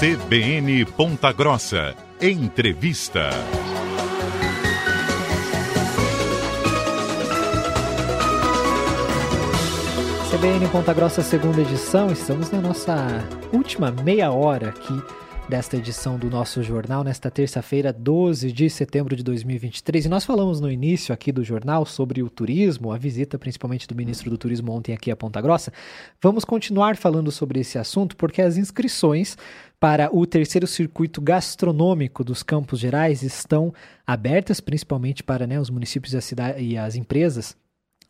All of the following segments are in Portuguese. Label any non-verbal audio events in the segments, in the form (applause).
CBN Ponta Grossa. Entrevista. CBN Ponta Grossa, segunda edição. Estamos na nossa última meia hora aqui desta edição do nosso jornal, nesta terça-feira, 12 de setembro de 2023. E nós falamos no início aqui do jornal sobre o turismo, a visita principalmente do ministro do Turismo ontem aqui a Ponta Grossa. Vamos continuar falando sobre esse assunto porque as inscrições para o terceiro circuito gastronômico dos Campos Gerais estão abertas, principalmente para né, os municípios e, e as empresas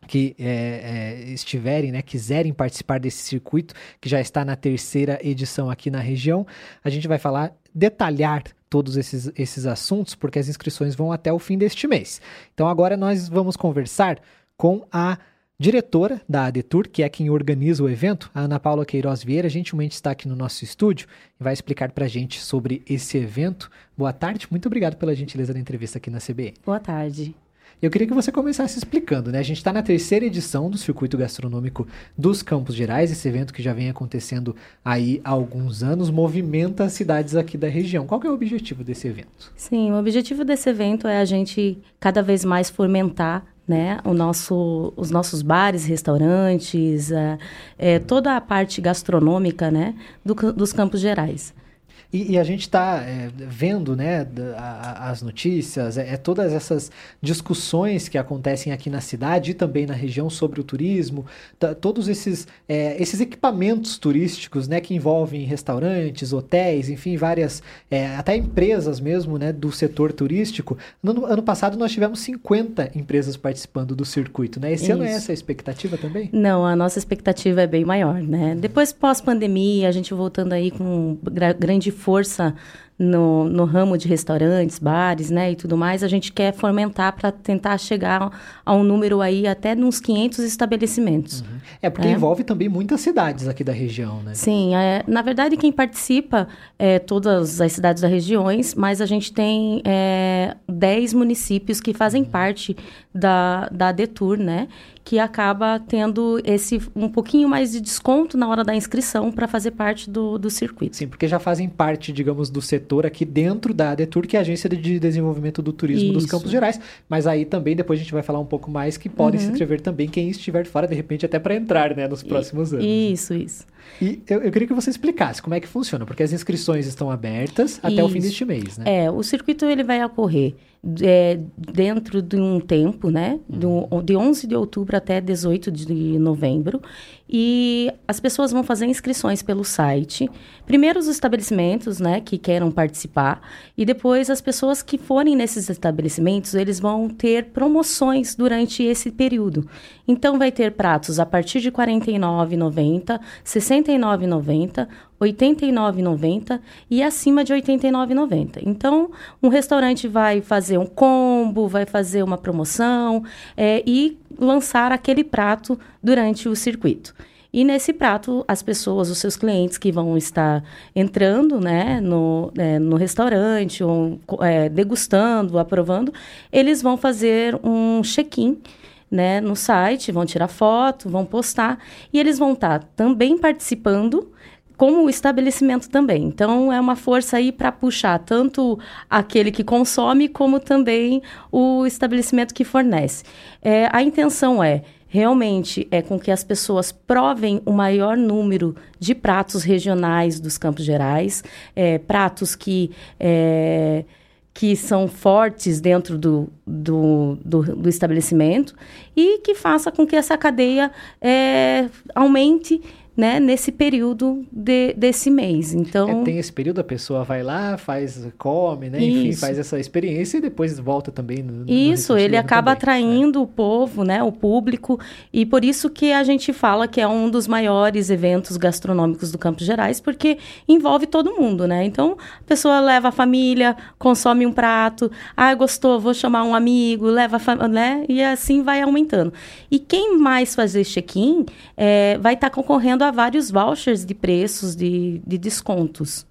que é, é, estiverem, né, quiserem participar desse circuito, que já está na terceira edição aqui na região, a gente vai falar, detalhar todos esses, esses assuntos, porque as inscrições vão até o fim deste mês. Então agora nós vamos conversar com a diretora da ADETUR, que é quem organiza o evento, a Ana Paula Queiroz Vieira, gentilmente está aqui no nosso estúdio e vai explicar para a gente sobre esse evento. Boa tarde, muito obrigado pela gentileza da entrevista aqui na CBN. Boa tarde. Eu queria que você começasse explicando, né? A gente está na terceira edição do Circuito Gastronômico dos Campos Gerais, esse evento que já vem acontecendo aí há alguns anos, movimenta as cidades aqui da região. Qual é o objetivo desse evento? Sim, o objetivo desse evento é a gente cada vez mais fomentar né? O nosso, os nossos bares, restaurantes, é, toda a parte gastronômica, né? Do, dos Campos Gerais. E, e a gente está é, vendo né, a, as notícias, é, é, todas essas discussões que acontecem aqui na cidade e também na região sobre o turismo, todos esses, é, esses equipamentos turísticos né, que envolvem restaurantes, hotéis, enfim, várias, é, até empresas mesmo né, do setor turístico. No ano passado nós tivemos 50 empresas participando do circuito. Né? Esse Isso. ano é essa a expectativa também? Não, a nossa expectativa é bem maior. Né? Depois, pós-pandemia, a gente voltando aí com grande força no, no ramo de restaurantes, bares, né, e tudo mais, a gente quer fomentar para tentar chegar a um número aí até uns 500 estabelecimentos. Uhum. É, porque é. envolve também muitas cidades aqui da região, né? Sim, é, na verdade quem participa é todas as cidades das regiões, mas a gente tem é, 10 municípios que fazem uhum. parte da, da Detour, né, que acaba tendo esse um pouquinho mais de desconto na hora da inscrição para fazer parte do, do circuito. Sim, porque já fazem parte, digamos, do setor aqui dentro da ADETUR, que é a Agência de Desenvolvimento do Turismo isso. dos Campos Gerais. Mas aí também, depois a gente vai falar um pouco mais, que podem uhum. se inscrever também quem estiver fora, de repente, até para entrar né, nos próximos anos. Isso, isso. E eu, eu, queria que você explicasse como é que funciona, porque as inscrições estão abertas até isso. o fim deste mês, né? É, o circuito ele vai ocorrer é, dentro de um tempo, né? Do, uhum. de 11 de outubro até 18 de novembro. E as pessoas vão fazer inscrições pelo site. Primeiro os estabelecimentos, né, que queiram participar. E depois as pessoas que forem nesses estabelecimentos, eles vão ter promoções durante esse período. Então, vai ter pratos a partir de R$ 49,90, R$ 69,90, R$ 89,90 e acima de R$ 89,90. Então, um restaurante vai fazer um combo, vai fazer uma promoção é, e lançar aquele prato durante o circuito. E nesse prato, as pessoas, os seus clientes que vão estar entrando né, no, é, no restaurante, ou é, degustando, aprovando, eles vão fazer um check-in né, no site, vão tirar foto, vão postar, e eles vão estar também participando como o estabelecimento também. Então, é uma força aí para puxar tanto aquele que consome, como também o estabelecimento que fornece. É, a intenção é realmente é com que as pessoas provem o maior número de pratos regionais dos Campos Gerais, é, pratos que é, que são fortes dentro do, do, do, do, estabelecimento e que faça com que essa cadeia é, aumente né, nesse período de, desse mês. Então é, tem esse período a pessoa vai lá, faz, come, né, enfim, faz essa experiência e depois volta também. No, isso, ele acaba também, atraindo né? o povo, né, o público e por isso que a gente fala que é um dos maiores eventos gastronômicos do Campos Gerais, porque envolve todo mundo, né? Então a pessoa leva a família, consome um prato, ah, gostou, vou chamar um amigo, leva, a né, e assim vai aumentando. E quem mais fazer check-in é, vai estar tá concorrendo a vários vouchers de preços, de, de descontos.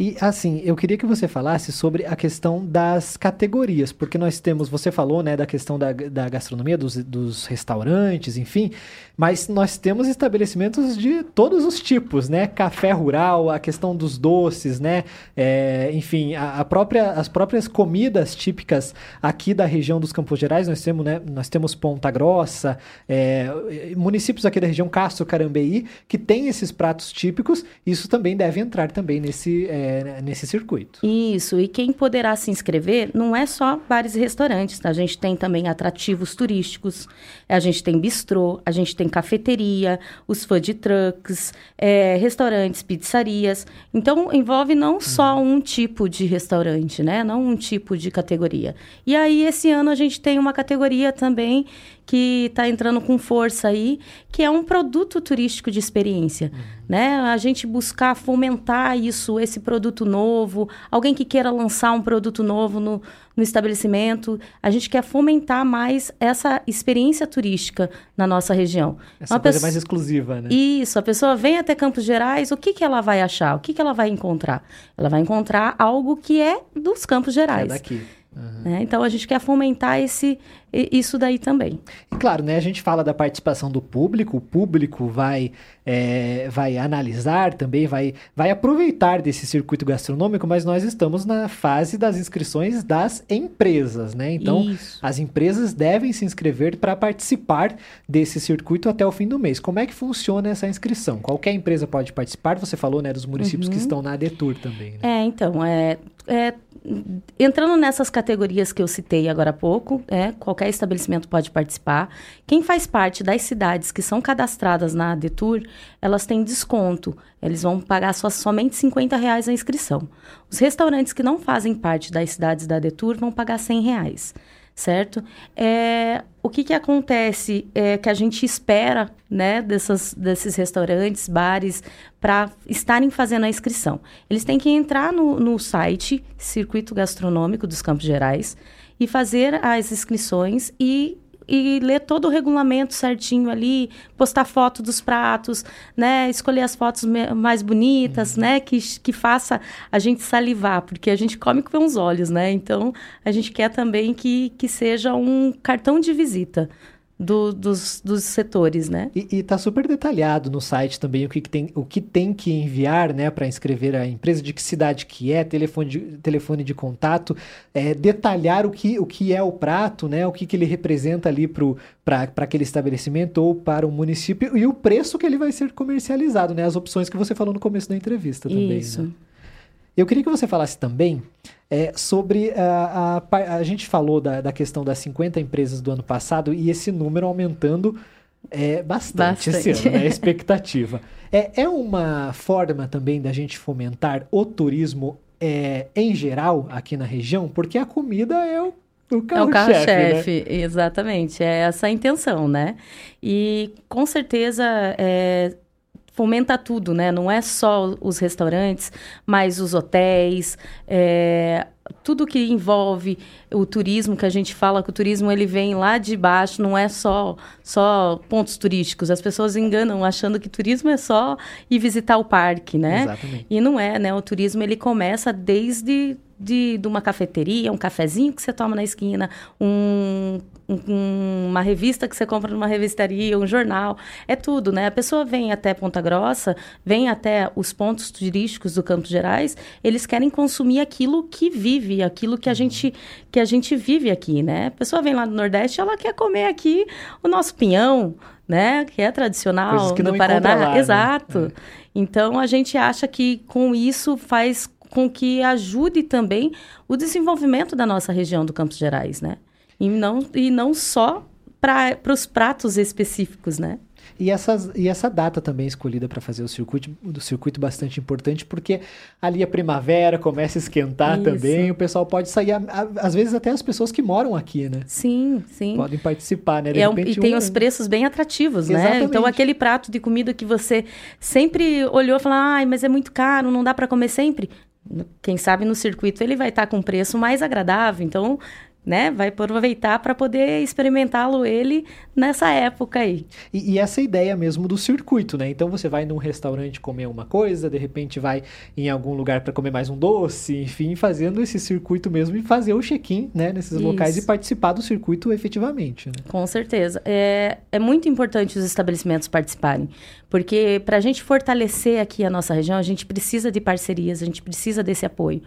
E assim, eu queria que você falasse sobre a questão das categorias, porque nós temos, você falou, né, da questão da, da gastronomia, dos, dos restaurantes, enfim, mas nós temos estabelecimentos de todos os tipos, né? Café rural, a questão dos doces, né? É, enfim, a, a, própria, as próprias comidas típicas aqui da região dos Campos Gerais, nós temos, né, nós temos Ponta Grossa, é, municípios aqui da região Castro, Carambeí, que tem esses pratos típicos, isso também deve entrar também nesse... É, é, nesse circuito. Isso, e quem poderá se inscrever não é só bares e restaurantes, tá? a gente tem também atrativos turísticos, a gente tem bistrô, a gente tem cafeteria, os food trucks, é, restaurantes, pizzarias. Então, envolve não uhum. só um tipo de restaurante, né? Não um tipo de categoria. E aí, esse ano, a gente tem uma categoria também que está entrando com força aí, que é um produto turístico de experiência, uhum. né? A gente buscar fomentar isso, esse produto novo, alguém que queira lançar um produto novo no, no estabelecimento, a gente quer fomentar mais essa experiência turística na nossa região. Essa Uma coisa pessoa... mais exclusiva, né? Isso, a pessoa vem até Campos Gerais, o que, que ela vai achar? O que, que ela vai encontrar? Ela vai encontrar algo que é dos Campos Gerais. É daqui. Uhum. Né? Então a gente quer fomentar esse, isso daí também. E claro, né, a gente fala da participação do público, o público vai, é, vai analisar também, vai, vai aproveitar desse circuito gastronômico, mas nós estamos na fase das inscrições das empresas, né? Então isso. as empresas devem se inscrever para participar desse circuito até o fim do mês. Como é que funciona essa inscrição? Qualquer empresa pode participar? Você falou né, dos municípios uhum. que estão na ADETUR também. Né? É, então, é, é entrando nessas categorias que eu citei agora há pouco, é, qualquer estabelecimento pode participar. Quem faz parte das cidades que são cadastradas na Detour, elas têm desconto. Eles vão pagar só, somente 50 reais a inscrição. Os restaurantes que não fazem parte das cidades da Detour vão pagar 100 reais certo? É, o que, que acontece é que a gente espera né, dessas, desses restaurantes, bares, para estarem fazendo a inscrição. Eles têm que entrar no, no site Circuito Gastronômico dos Campos Gerais e fazer as inscrições e e ler todo o regulamento certinho ali, postar foto dos pratos, né? Escolher as fotos mais bonitas, uhum. né? Que, que faça a gente salivar, porque a gente come com os olhos, né? Então, a gente quer também que, que seja um cartão de visita do, dos, dos setores, né? E, está super detalhado no site também o que, que, tem, o que tem que enviar, né, para inscrever a empresa, de que cidade que é, telefone de, telefone de contato, é, detalhar o que, o que é o prato, né, o que, que ele representa ali para aquele estabelecimento ou para o município e o preço que ele vai ser comercializado, né, as opções que você falou no começo da entrevista também. Isso. Né? Eu queria que você falasse também é, sobre a, a, a gente falou da, da questão das 50 empresas do ano passado e esse número aumentando é, bastante, bastante. esse ano, né? a expectativa. (laughs) É, é uma forma também da gente fomentar o turismo é, em geral aqui na região, porque a comida é o o é o carro-chefe, né? exatamente. É essa a intenção, né? E com certeza é, fomenta tudo, né? Não é só os restaurantes, mas os hotéis, é, tudo que envolve o turismo, que a gente fala que o turismo ele vem lá de baixo, não é só só pontos turísticos. As pessoas enganam achando que turismo é só ir visitar o parque, né? Exatamente. E não é, né? O turismo ele começa desde de, de uma cafeteria, um cafezinho que você toma na esquina, um, um, uma revista que você compra numa revistaria, um jornal, é tudo, né? A pessoa vem até Ponta Grossa, vem até os pontos turísticos do Campos Gerais, eles querem consumir aquilo que vive, aquilo que a gente que a gente vive aqui, né? A pessoa vem lá do Nordeste, ela quer comer aqui o nosso pinhão, né? Que é tradicional que do Paraná. Lá, né? Exato. Né? Então a gente acha que com isso faz com que ajude também o desenvolvimento da nossa região do Campos Gerais, né? E não, e não só para os pratos específicos, né? E, essas, e essa data também escolhida para fazer o circuito, do circuito bastante importante, porque ali a primavera começa a esquentar Isso. também, o pessoal pode sair, às vezes até as pessoas que moram aqui, né? Sim, sim. Podem participar, né? É um, e tem um... os preços bem atrativos, Exatamente. né? Então aquele prato de comida que você sempre olhou e falou, ai, mas é muito caro, não dá para comer sempre quem sabe no circuito ele vai estar tá com preço mais agradável. Então, né? Vai aproveitar para poder experimentá-lo ele nessa época aí. E, e, essa ideia mesmo do circuito, né? Então você vai num restaurante comer uma coisa, de repente vai em algum lugar para comer mais um doce, enfim, fazendo esse circuito mesmo e fazer o check-in, né, nesses Isso. locais e participar do circuito efetivamente. Né? Com certeza. É, é muito importante os estabelecimentos participarem, porque para a gente fortalecer aqui a nossa região, a gente precisa de parcerias, a gente precisa desse apoio.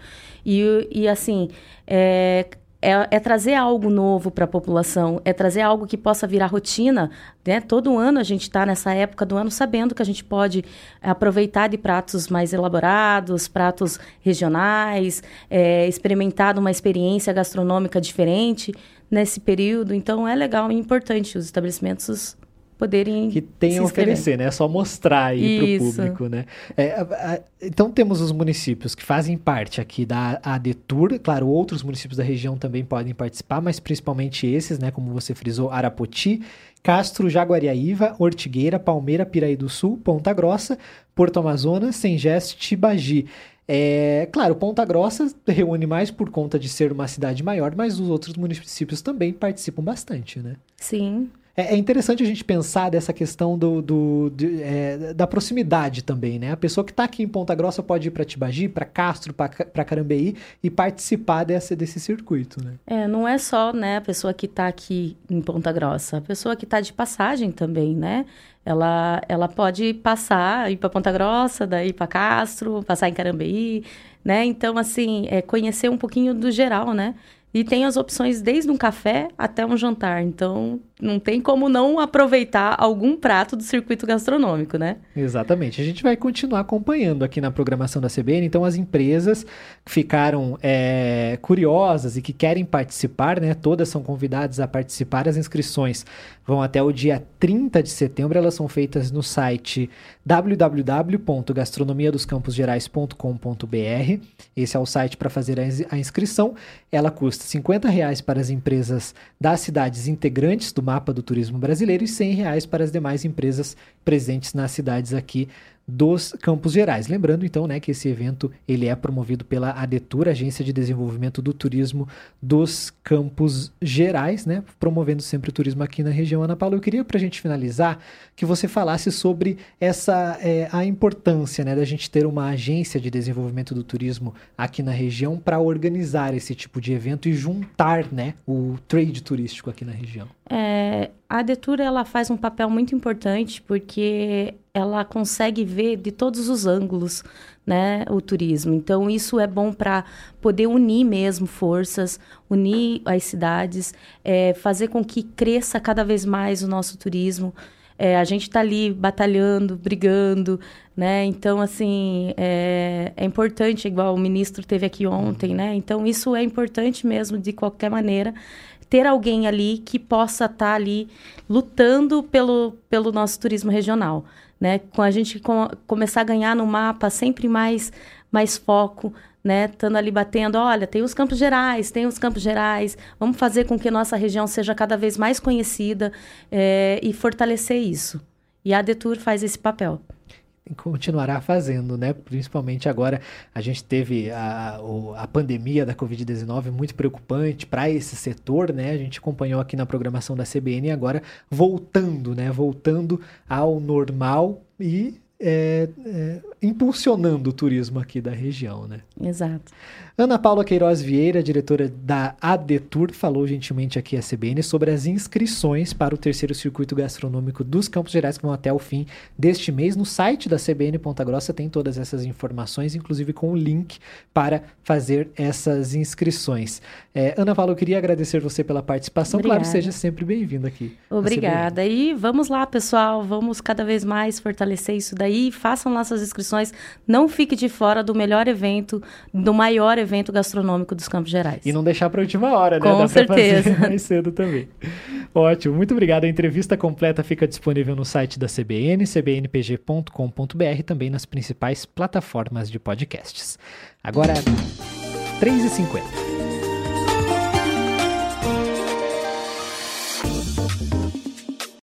E, e assim, é, é, é trazer algo novo para a população, é trazer algo que possa virar rotina. Né? Todo ano a gente está nessa época do ano sabendo que a gente pode aproveitar de pratos mais elaborados, pratos regionais, é, experimentar uma experiência gastronômica diferente nesse período. Então é legal e importante os estabelecimentos poderem que tem a oferecer, né? É só mostrar aí para o público, né? É, a, a, então temos os municípios que fazem parte aqui da ADETUR, claro, outros municípios da região também podem participar, mas principalmente esses, né? Como você frisou, Arapoti, Castro, Jaguariaíva, Ortigueira, Palmeira, Piraí do Sul, Ponta Grossa, Porto Amazonas, Sengés, Tibagi. É, claro, Ponta Grossa reúne mais por conta de ser uma cidade maior, mas os outros municípios também participam bastante, né? Sim. É, é, interessante a gente pensar dessa questão do, do é, da proximidade também, né? A pessoa que está aqui em Ponta Grossa pode ir para Tibagi, para Castro, para Carambeí e participar desse, desse circuito, né? É, não é só né, a pessoa que está aqui em Ponta Grossa, a pessoa que está de passagem também, né? Ela, ela pode passar, ir para Ponta Grossa, daí para Castro, passar em Carambeí, né? Então, assim, é conhecer um pouquinho do geral, né? E tem as opções desde um café até um jantar. Então, não tem como não aproveitar algum prato do circuito gastronômico, né? Exatamente. A gente vai continuar acompanhando aqui na programação da CBN. Então, as empresas que ficaram é, curiosas e que querem participar, né? Todas são convidadas a participar. As inscrições vão até o dia 30 de setembro. Elas são feitas no site www.gastronomiadoscamposgerais.com.br. Esse é o site para fazer a inscrição. Ela custa 50 reais para as empresas das cidades integrantes do mapa do turismo brasileiro e 100 reais para as demais empresas presentes nas cidades aqui dos Campos Gerais. Lembrando então, né, que esse evento ele é promovido pela ADETUR, Agência de Desenvolvimento do Turismo dos Campos Gerais, né, promovendo sempre o turismo aqui na região. Ana Paula, eu queria para a gente finalizar que você falasse sobre essa é, a importância, né, da gente ter uma agência de desenvolvimento do turismo aqui na região para organizar esse tipo de evento e juntar, né, o trade turístico aqui na região. É, a ADETUR ela faz um papel muito importante porque ela consegue ver de todos os ângulos né, o turismo. Então, isso é bom para poder unir mesmo forças, unir as cidades, é, fazer com que cresça cada vez mais o nosso turismo. É, a gente está ali batalhando, brigando, né? Então, assim, é, é, importante, igual o ministro teve aqui ontem, né? Então, isso é importante mesmo, de qualquer maneira, ter alguém ali que possa estar tá ali lutando pelo, pelo nosso turismo regional né? Com a gente com, começar a ganhar no mapa sempre mais, mais foco, né? Estando ali batendo, olha, tem os Campos Gerais, tem os Campos Gerais, vamos fazer com que nossa região seja cada vez mais conhecida é, e fortalecer isso. E a Detour faz esse papel continuará fazendo, né? Principalmente agora a gente teve a, a pandemia da Covid-19 muito preocupante para esse setor, né? A gente acompanhou aqui na programação da CBN e agora voltando, né? Voltando ao normal e é, é, impulsionando o turismo aqui da região, né? Exato. Ana Paula Queiroz Vieira, diretora da ADETUR, falou gentilmente aqui à CBN sobre as inscrições para o terceiro circuito gastronômico dos Campos Gerais que vão até o fim deste mês. No site da CBN Ponta Grossa tem todas essas informações, inclusive com o link para fazer essas inscrições. É, Ana Paula, eu queria agradecer você pela participação. Obrigada. Claro, seja sempre bem-vindo aqui. Obrigada. E vamos lá, pessoal, vamos cada vez mais fortalecer isso daí. Façam lá suas inscrições. Não fique de fora do melhor evento, do maior evento gastronômico dos Campos Gerais. E não deixar para a última hora, né? Com Dá certeza. (laughs) mais cedo também. Ótimo, muito obrigado. A entrevista completa fica disponível no site da CBN, cbnpg.com.br, também nas principais plataformas de podcasts. Agora, 3h50.